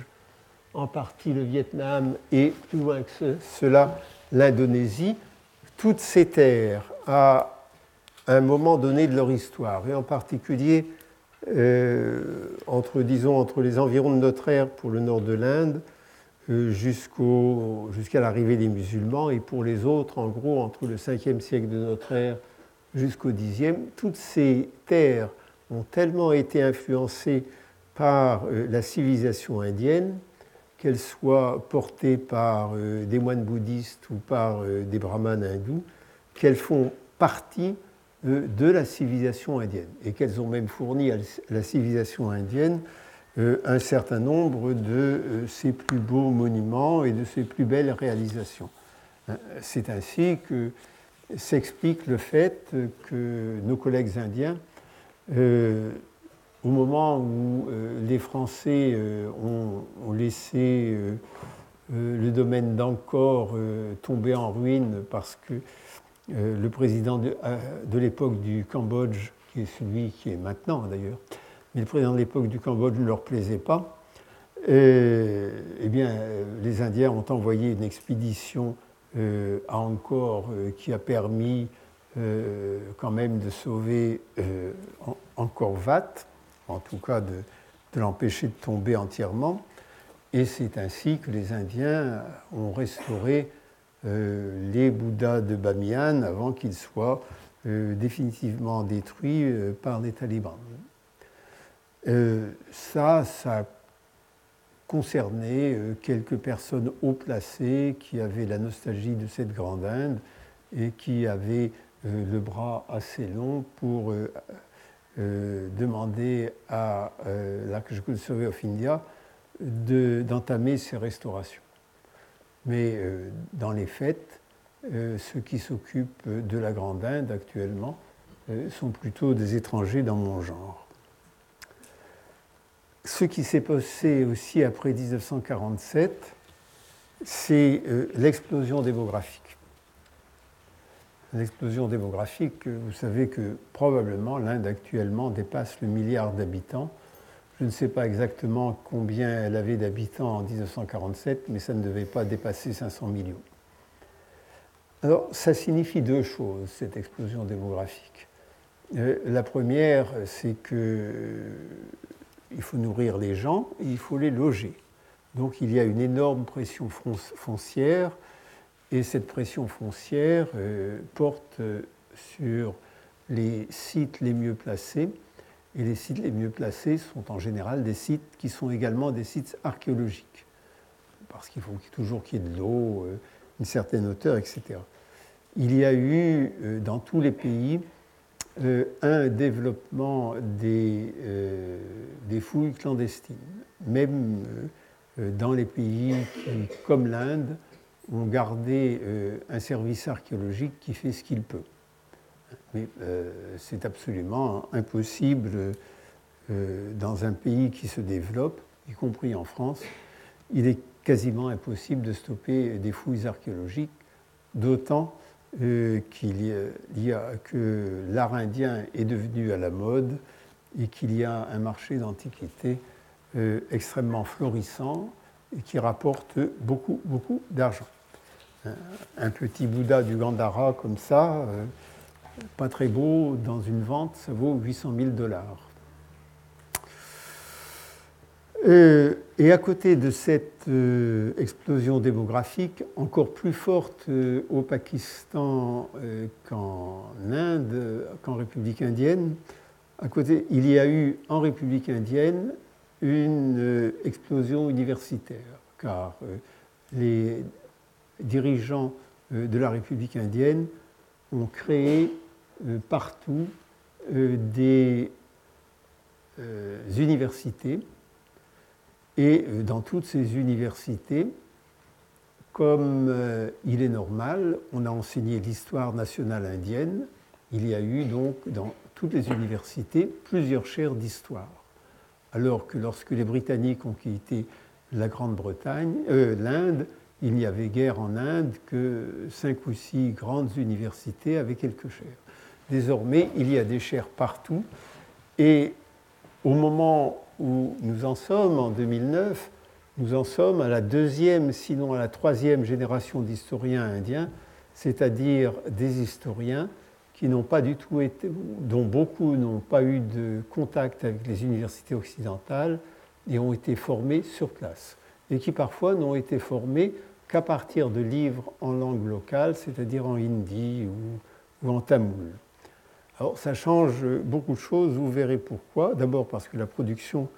en partie le Vietnam et plus loin que cela, l'Indonésie, toutes ces terres, à un moment donné de leur histoire, et en particulier euh, entre, disons, entre les environs de notre ère pour le nord de l'Inde euh, jusqu'à l'arrivée des musulmans et pour les autres, en gros, entre le 5e siècle de notre ère jusqu'au 10e, toutes ces terres ont tellement été influencées par euh, la civilisation indienne, qu'elles soient portées par des moines bouddhistes ou par des brahmanes hindous, qu'elles font partie de la civilisation indienne et qu'elles ont même fourni à la civilisation indienne euh, un certain nombre de euh, ses plus beaux monuments et de ses plus belles réalisations. C'est ainsi que s'explique le fait que nos collègues indiens, euh, au moment où les Français ont, laissé le domaine d'Angkor tomber en ruine parce que euh, le président euh, de, l'époque du Cambodge, qui est celui qui est maintenant d'ailleurs, mais le président de l'époque du Cambodge ne leur plaisait pas, eh bien, les Indiens ont envoyé une expédition euh, à Angkor qui a permis quand même de sauver Angkor Wat, en tout cas de l'empêcher de tomber entièrement. Et c'est ainsi que les Indiens ont restauré euh, les Bouddhas de Bamiyan avant qu'ils soient définitivement détruits par les talibans. ça, ça concernait quelques personnes haut placées qui avaient la nostalgie de cette grande Inde et qui avaient le bras assez long pour demander à la Survey of India d'entamer ces restaurations. Mais euh, dans les faits, euh, ceux qui s'occupent de la Grande Inde actuellement euh, sont plutôt des étrangers dans mon genre. Ce qui s'est passé aussi après 1947, c'est l'explosion démographique. L'explosion démographique, vous savez que probablement l'Inde actuellement dépasse le milliard d'habitants je ne sais pas exactement combien elle avait d'habitants en 1947, mais ça ne devait pas dépasser 500 millions. Alors, ça signifie deux choses, cette explosion démographique. Euh, la première, c'est qu'il euh, faut nourrir les gens et il faut les loger. Donc, il y a une énorme pression foncière et cette pression foncière euh, porte sur les sites les mieux placés et les sites les mieux placés sont en général des sites qui sont également des sites archéologiques, parce qu'il faut toujours qu'il y ait de l'eau, euh, une certaine hauteur, etc. Il y a eu euh, dans tous les pays euh, un développement des, des, fouilles clandestines, même dans les pays qui, comme l'Inde, ont gardé un service archéologique qui fait ce qu'il peut. Mais euh, c'est absolument impossible euh, dans un pays qui se développe, y compris en France. Il est quasiment impossible de stopper des fouilles archéologiques, d'autant euh, qu'il y, a que l'art indien est devenu à la mode et qu'il y a un marché d'antiquité extrêmement florissant et qui rapporte beaucoup, beaucoup d'argent. Un, petit Bouddha du Gandhara comme ça, pas très beau, dans une vente, ça vaut 800 000 dollars. Euh, et à côté de cette euh, explosion démographique, encore plus forte euh, au Pakistan qu'en Inde, qu'en République indienne, à côté, il y a eu en République indienne une explosion universitaire, car les dirigeants de la République indienne ont créé euh, partout euh, des euh, universités. Et dans toutes ces universités, comme il est normal, on a enseigné l'histoire nationale indienne. Il y a eu donc dans toutes les universités plusieurs chaires d'histoire. Alors que lorsque les Britanniques ont quitté la Grande-Bretagne, l'Inde, il n'y avait guère en Inde que cinq ou six grandes universités avec quelques chaires. Désormais, il y a des chaires partout. Et au moment où nous en sommes, en 2009, nous en sommes à la deuxième, sinon à la troisième génération d'historiens indiens, c'est-à-dire des historiens qui n'ont pas du tout été, dont beaucoup n'ont pas eu de contact avec les universités occidentales et ont été formés sur place, et qui parfois n'ont été formés qu'à partir de livres en langue locale, c'est-à-dire en hindi ou en tamoul. Alors ça change beaucoup de choses, vous verrez pourquoi. D'abord parce que la production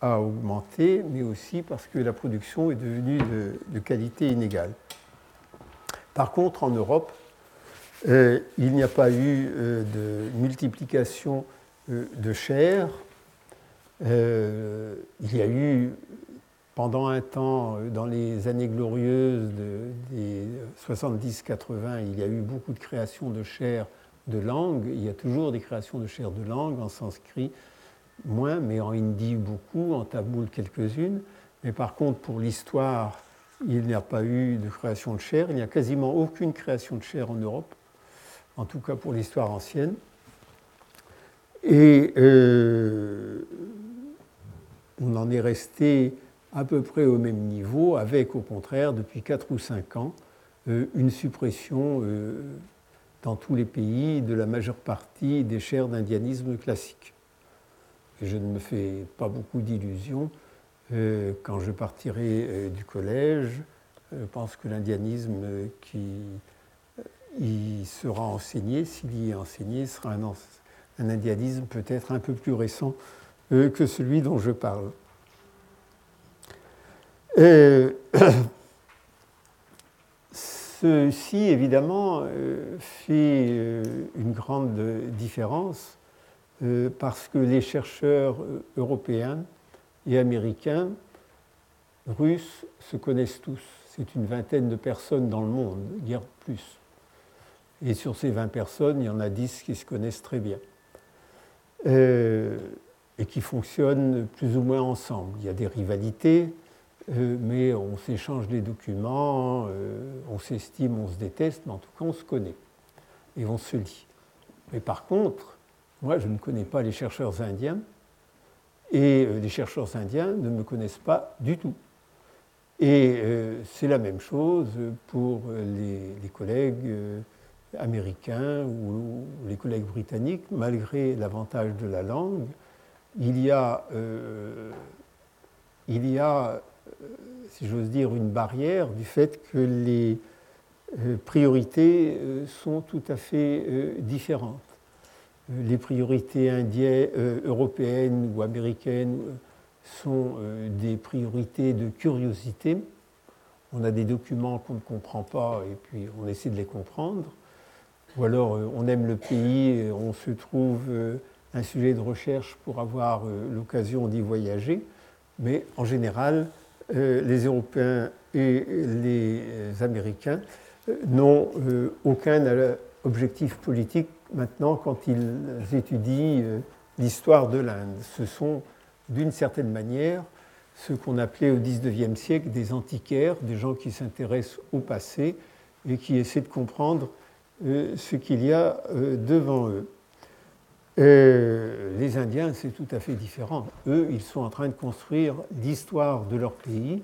a augmenté, mais aussi parce que la production est devenue de, qualité inégale. Par contre, en Europe, euh, il n'y a pas eu euh, de multiplication euh, de chair. il y a eu, pendant un temps, dans les années glorieuses des 70-80, il y a eu beaucoup de création de chair de langue. Il y a toujours des créations de chair de langue, en sanskrit moins, mais en hindi beaucoup, en tamoul quelques-unes. Mais par contre, pour l'histoire, il n'y a pas eu de création de chair. Il n'y a quasiment aucune création de chair en Europe, en tout cas pour l'histoire ancienne. Et euh, on en est resté à peu près au même niveau, avec au contraire, depuis 4 ou 5 ans, euh, une suppression euh, dans tous les pays de la majeure partie des chaires d'indianisme classique. Je ne me fais pas beaucoup d'illusions. Euh, quand je partirai euh, du collège, je pense que l'indianisme qui il sera enseigné, s'il y est enseigné, sera un, un indianisme peut-être un peu plus récent que celui dont je parle. [CLEARS THROAT] ceci, évidemment, fait une grande différence parce que les chercheurs européens et américains, russes, se connaissent tous. C'est une vingtaine de personnes dans le monde, guère plus. Et sur ces 20 personnes, il y en a 10 qui se connaissent très bien. Euh, et qui fonctionnent plus ou moins ensemble. Il y a des rivalités, euh, mais on s'échange des documents, euh, on s'estime, on se déteste, mais en tout cas on se connaît et on se lit. Mais par contre, moi je ne connais pas les chercheurs indiens et les chercheurs indiens ne me connaissent pas du tout. Et c'est la même chose pour les collègues américains ou, les collègues britanniques, malgré l'avantage de la langue, il y a, euh, il y a euh, si j'ose dire, une barrière du fait que les euh, priorités sont tout à fait différentes. Les priorités indiennes, européennes ou américaines sont des priorités de curiosité. On a des documents qu'on ne comprend pas et puis on essaie de les comprendre ou alors euh, on aime le pays, on se trouve euh, un sujet de recherche pour avoir euh, l'occasion d'y voyager, mais en général, les Européens et les Américains n'ont aucun objectif politique maintenant quand ils étudient l'histoire de l'Inde. Ce sont d'une certaine manière ce qu'on appelait au XIXe siècle des antiquaires, des gens qui s'intéressent au passé et qui essaient de comprendre euh, ce qu'il y a euh, devant eux. Euh, les Indiens, c'est tout à fait différent. Eux, ils sont en train de construire l'histoire de leur pays,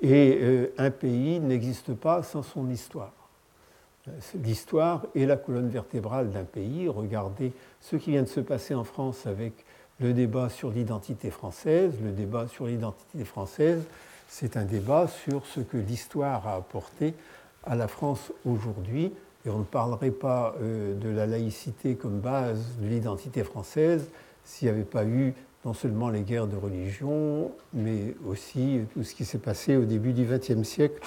et un pays n'existe pas sans son histoire. L'histoire est la colonne vertébrale d'un pays. Regardez ce qui vient de se passer en France avec le débat sur l'identité française. Le débat sur l'identité française, c'est un débat sur ce que l'histoire a apporté à la France aujourd'hui, et on ne parlerait pas euh, de la laïcité comme base de l'identité française s'il n'y avait pas eu non seulement les guerres de religion, mais aussi tout ce qui s'est passé au début du XXe siècle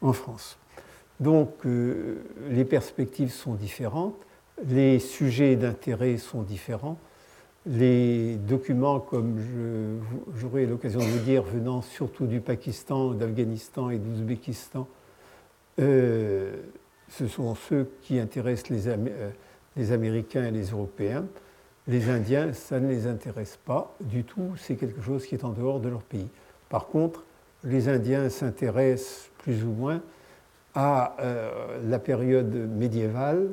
en France. Donc euh, les perspectives sont différentes, les sujets d'intérêt sont différents, les documents, comme j'aurai l'occasion de vous dire, venant surtout du Pakistan, d'Afghanistan et d'Ouzbékistan, euh, ce sont ceux qui intéressent euh, les, Américains et les Européens. Les Indiens, ça ne les intéresse pas du tout, c'est quelque chose qui est en dehors de leur pays. Par contre, les Indiens s'intéressent plus ou moins à euh, la période médiévale,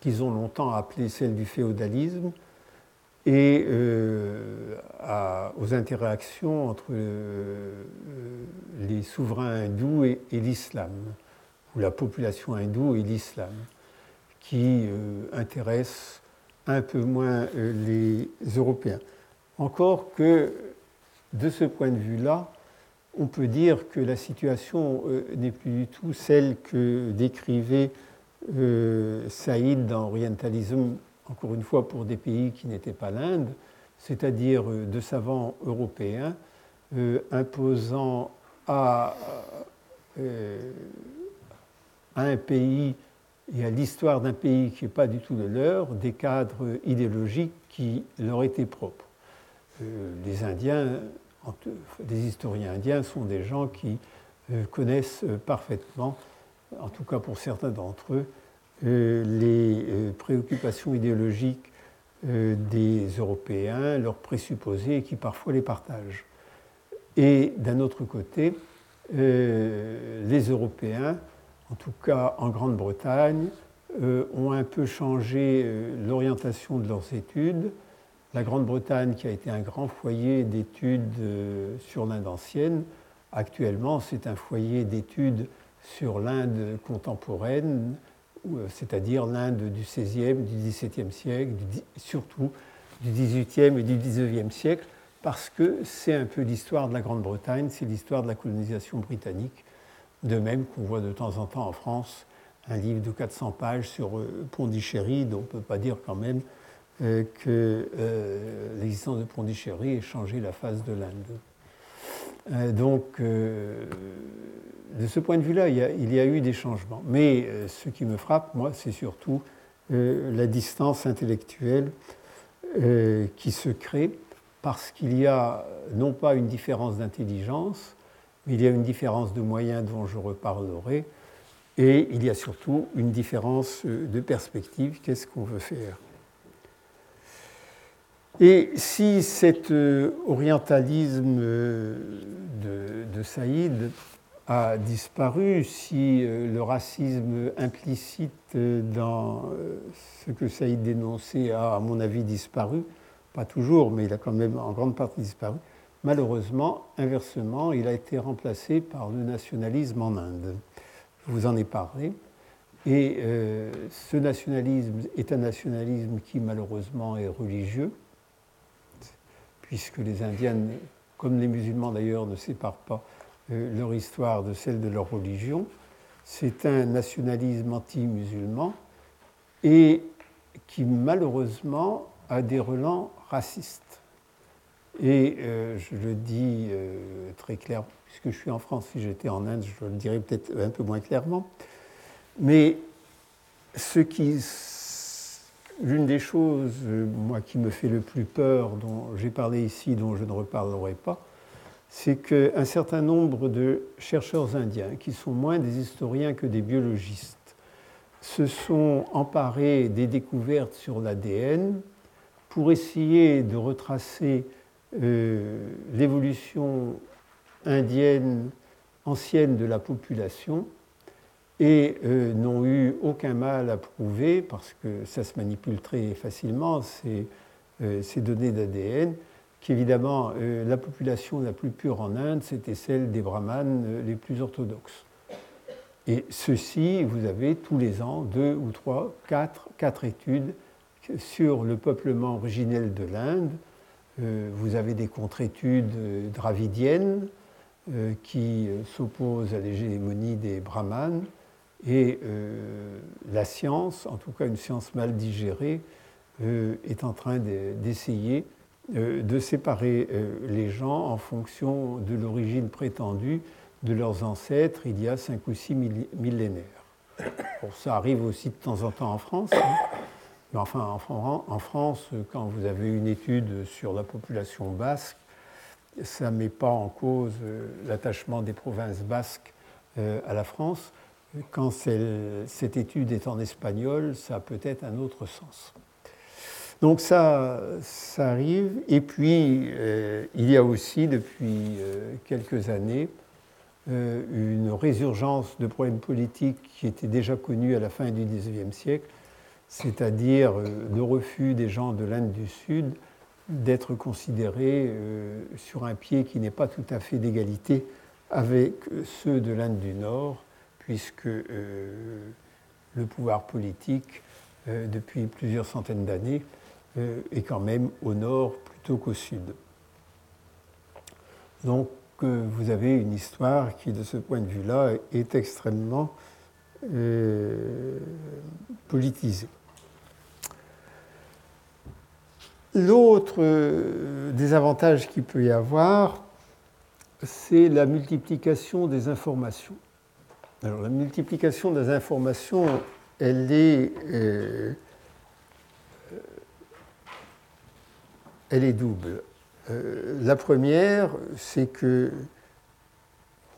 qu'ils ont longtemps appelée celle du féodalisme, et euh, aux interactions entre les souverains hindous et l'islam ou la population hindoue et l'islam, qui euh, intéresse un peu moins euh, les Européens. Encore que, de ce point de vue-là, on peut dire que la situation euh, n'est plus du tout celle que décrivait Saïd dans Orientalisme, encore une fois pour des pays qui n'étaient pas l'Inde, c'est-à-dire de savants européens imposant à à un pays et à l'histoire d'un pays qui n'est pas du tout le leur des cadres idéologiques qui leur étaient propres. Euh, les Indiens, les historiens indiens sont des gens qui euh, connaissent parfaitement, en tout cas pour certains d'entre eux, euh, les préoccupations idéologiques des Européens, leurs présupposés, et qui parfois les partagent. Et d'un autre côté, les Européens en tout cas en Grande-Bretagne, euh, ont un peu changé euh, l'orientation de leurs études. La Grande-Bretagne, qui a été un grand foyer d'études euh, sur l'Inde ancienne, actuellement c'est un foyer d'études sur l'Inde contemporaine, c'est-à-dire l'Inde du XVIe, du XVIIe siècle, surtout du XVIIIe et du XIXe siècle, parce que c'est un peu l'histoire de la Grande-Bretagne, c'est l'histoire de la colonisation britannique de même qu'on voit de temps en temps en France un livre de 400 pages sur Pondichéry, dont on ne peut pas dire quand même que l'existence de Pondichéry ait changé la face de l'Inde. donc, de ce point de vue-là, il, y a eu des changements. Mais ce qui me frappe, moi, c'est surtout la distance intellectuelle qui se crée parce qu'il y a non pas une différence d'intelligence, il y a une différence de moyens dont je reparlerai, et il y a surtout une différence euh, de perspective, qu'est-ce qu'on veut faire? Et si cet euh, orientalisme euh, de, de Saïd a disparu, si le racisme implicite dans ce que Saïd dénonçait a, à mon avis, disparu, pas toujours, mais il a quand même en grande partie disparu. Malheureusement, inversement, il a été remplacé par le nationalisme en Inde. Je vous en ai parlé. Et euh, ce nationalisme est un nationalisme qui malheureusement est religieux, puisque les Indiens, comme les musulmans d'ailleurs, ne séparent pas euh, leur histoire de celle de leur religion. C'est un nationalisme anti-musulman et qui malheureusement a des relents racistes. Et euh, je le dis euh, très clairement, puisque je suis en France, si j'étais en Inde, je le dirais peut-être un peu moins clairement. Mais ce qui, l'une des choses, euh, moi, qui me fait le plus peur, dont j'ai parlé ici, dont je ne reparlerai pas, c'est qu'un certain nombre de chercheurs indiens, qui sont moins des historiens que des biologistes, se sont emparés des découvertes sur l'ADN pour essayer de retracer euh, l'évolution indienne ancienne de la population et euh, n'ont eu aucun mal à prouver, parce que ça se manipule très facilement, ces, euh, ces données d'ADN, qu'évidemment la population la plus pure en Inde, c'était celle des brahmanes les plus orthodoxes. Et ceci, vous avez tous les ans deux ou trois, quatre, quatre études sur le peuplement originel de l'Inde. Euh, vous avez des contre-études euh, dravidiennes euh, qui s'opposent à l'hégémonie des brahmanes et la science, en tout cas une science mal digérée, est en train d'essayer de séparer les gens en fonction de l'origine prétendue de leurs ancêtres il y a cinq ou six millénaires. ça arrive aussi de temps en temps en France. Hein. Enfin, en France, quand vous avez une étude sur la population basque, ça ne met pas en cause euh, l'attachement des provinces basques euh, à la France. Quand cette étude est en espagnol, ça a peut-être un autre sens. Donc ça, ça arrive. Et puis, euh, il y a aussi, depuis quelques années, une résurgence de problèmes politiques qui étaient déjà connus à la fin du XIXe siècle, c'est-à-dire euh, le refus des gens de l'Inde du Sud d'être considérés euh, sur un pied qui n'est pas tout à fait d'égalité avec ceux de l'Inde du Nord, puisque euh, le pouvoir politique, depuis plusieurs centaines d'années, est quand même au nord plutôt qu'au sud. Donc vous avez une histoire qui, de ce point de vue-là, est extrêmement politisée. L'autre euh, désavantage qu'il peut y avoir, c'est la multiplication des informations. Alors la multiplication des informations, elle est, euh, elle est double. Euh, la première, c'est que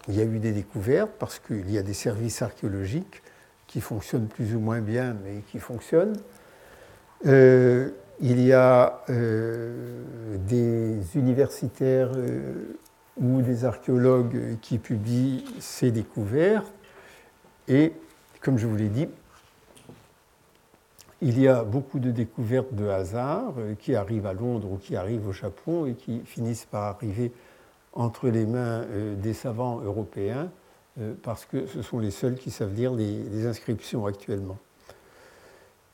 il y a eu des découvertes parce qu'il y a des services archéologiques qui fonctionnent plus ou moins bien, mais qui fonctionnent. Il y a euh, des universitaires euh, ou des archéologues qui publient ces découvertes. Et, comme je vous l'ai dit, il y a beaucoup de découvertes de hasard euh, qui arrivent à Londres ou qui arrivent au Japon et qui finissent par arriver entre les mains des savants européens parce que ce sont les seuls qui savent lire les inscriptions actuellement.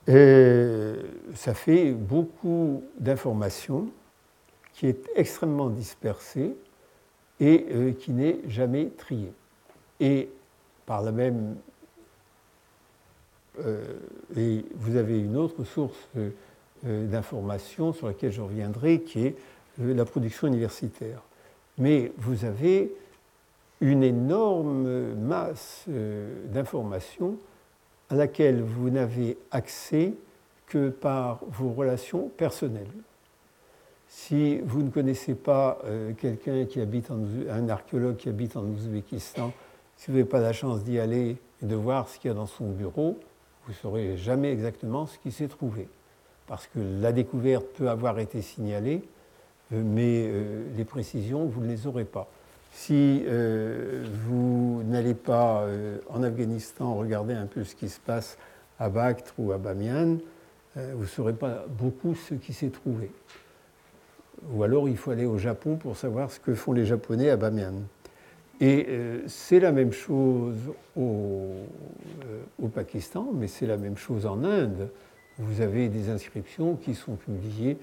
Ça fait beaucoup d'informations qui est extrêmement dispersée et euh, qui n'est jamais triée. Et par la même vous avez une autre source d'information sur laquelle je reviendrai, qui est la production universitaire. Mais vous avez une énorme masse d'informations à laquelle vous n'avez accès que par vos relations personnelles. Si vous ne connaissez pas euh, quelqu'un qui habite, un archéologue qui habite en Ouzbékistan, si vous n'avez pas la chance d'y aller et de voir ce qu'il y a dans son bureau, vous ne saurez jamais exactement ce qui s'est trouvé. Parce que la découverte peut avoir été signalée, euh, mais euh, les précisions, vous ne les aurez pas. Si vous n'allez pas en Afghanistan regarder un peu ce qui se passe à Bactre ou à Bamiyan, vous ne saurez pas beaucoup ce qui s'est trouvé ou alors il faut aller au Japon pour savoir ce que font les Japonais à Bamiyan. Et euh, c'est la même chose euh, au Pakistan, mais c'est la même chose en Inde. Vous avez des inscriptions qui sont publiées,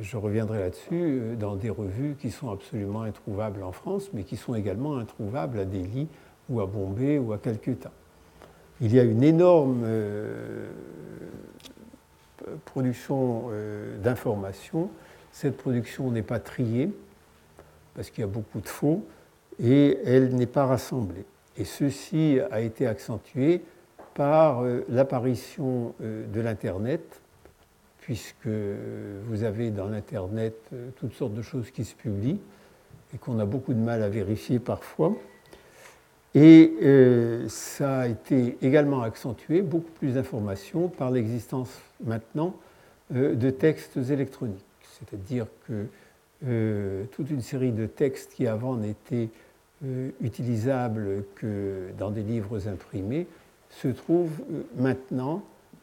je reviendrai là-dessus, euh, dans des revues qui sont absolument introuvables en France, mais qui sont également introuvables à Delhi ou à Bombay ou à Calcutta. Il y a une énorme production d'informations cette production n'est pas triée, parce qu'il y a beaucoup de faux, et elle n'est pas rassemblée. Et ceci a été accentué par euh, l'apparition euh, de l'Internet, puisque vous avez dans l'Internet euh, toutes sortes de choses qui se publient et qu'on a beaucoup de mal à vérifier parfois. Et ça a été également accentué, beaucoup plus d'informations, par l'existence maintenant de textes électroniques c'est-à-dire que euh, toute une série de textes qui avant n'étaient euh, utilisables que dans des livres imprimés se trouvent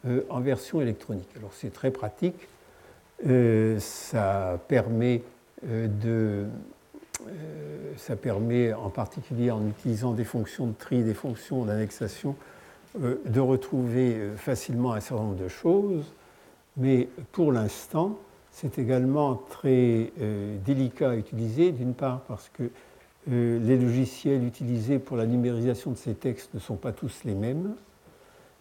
euh, en version électronique. Alors c'est très pratique, ça permet de ça permet en particulier en utilisant des fonctions de tri, des fonctions d'annexation, de retrouver facilement un certain nombre de choses, mais pour l'instant, c'est également très euh, délicat à utiliser, d'une part parce que euh, les logiciels utilisés pour la numérisation de ces textes ne sont pas tous les mêmes.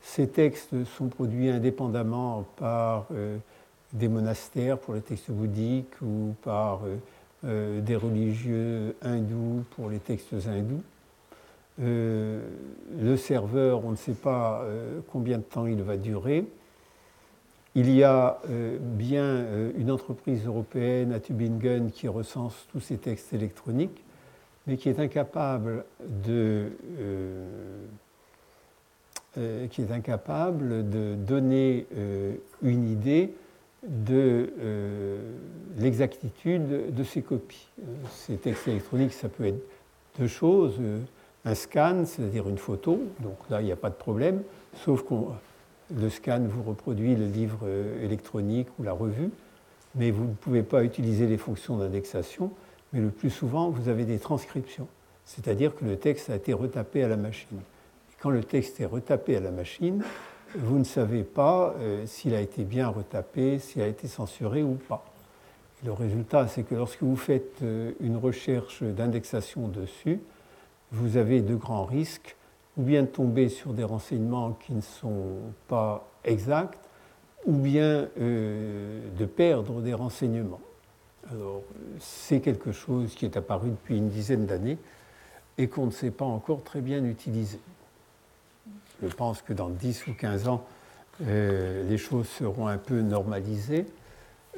Ces textes sont produits indépendamment par euh, des monastères pour les textes bouddhiques ou par des religieux hindous pour les textes hindous. le serveur, on ne sait pas combien de temps il va durer. Il y a euh, bien euh, une entreprise européenne à Tübingen qui recense tous ces textes électroniques, mais qui est incapable de, euh, qui est incapable de donner une idée de l'exactitude de ces copies. Ces textes électroniques, ça peut être deux choses. Un scan, c'est-à-dire une photo, donc là, il n'y a pas de problème, sauf qu'on le scan vous reproduit le livre euh, électronique ou la revue, mais vous ne pouvez pas utiliser les fonctions d'indexation, mais le plus souvent, vous avez des transcriptions, c'est-à-dire que le texte a été retapé à la machine. Quand le texte est retapé à la machine, vous ne savez pas euh, s'il a été bien retapé, s'il a été censuré ou pas. le résultat, c'est que lorsque vous faites euh, une recherche d'indexation dessus, vous avez de grands risques ou bien tomber sur des renseignements qui ne sont pas exacts, ou bien euh, de perdre des renseignements. Alors, c'est quelque chose qui est apparu depuis une dizaine d'années et qu'on ne sait pas encore très bien utiliser. Je pense que dans 10 ou 15 ans, euh, les choses seront un peu normalisées,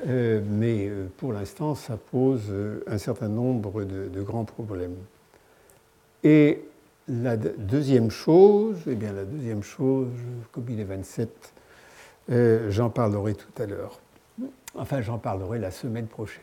euh, mais pour l'instant, ça pose un certain nombre de, grands problèmes. Et la deuxième chose, eh bien la deuxième chose, comme il est 27, euh, j'en parlerai tout à l'heure. Enfin, j'en parlerai la semaine prochaine.